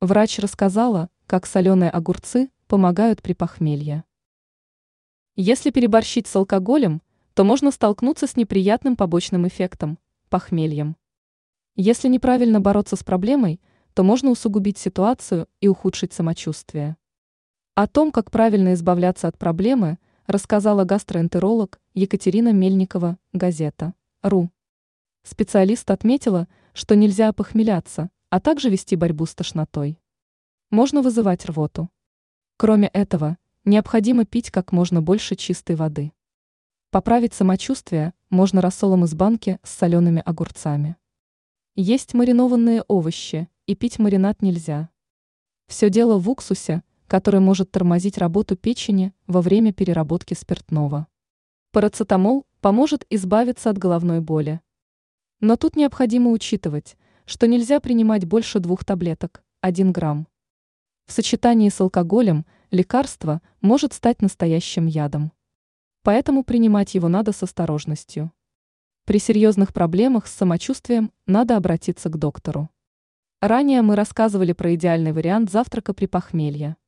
Врач рассказала, как соленые огурцы помогают при похмелье. Если переборщить с алкоголем, то можно столкнуться с неприятным побочным эффектом – похмельем. Если неправильно бороться с проблемой, то можно усугубить ситуацию и ухудшить самочувствие. О том, как правильно избавляться от проблемы, рассказала гастроэнтеролог Екатерина Мельникова, газета «РУ». Специалист отметила, что нельзя опохмеляться, а также вести борьбу с тошнотой. Можно вызывать рвоту. Кроме этого, необходимо пить как можно больше чистой воды. Поправить самочувствие можно рассолом из банки с солеными огурцами. Есть маринованные овощи, и пить маринад нельзя. Все дело в уксусе, который может тормозить работу печени во время переработки спиртного. Парацетамол поможет избавиться от головной боли. Но тут необходимо учитывать, что нельзя принимать больше двух таблеток, 1 грамм. В сочетании с алкоголем лекарство может стать настоящим ядом. Поэтому принимать его надо с осторожностью. При серьезных проблемах с самочувствием надо обратиться к доктору. Ранее мы рассказывали про идеальный вариант завтрака при похмелье.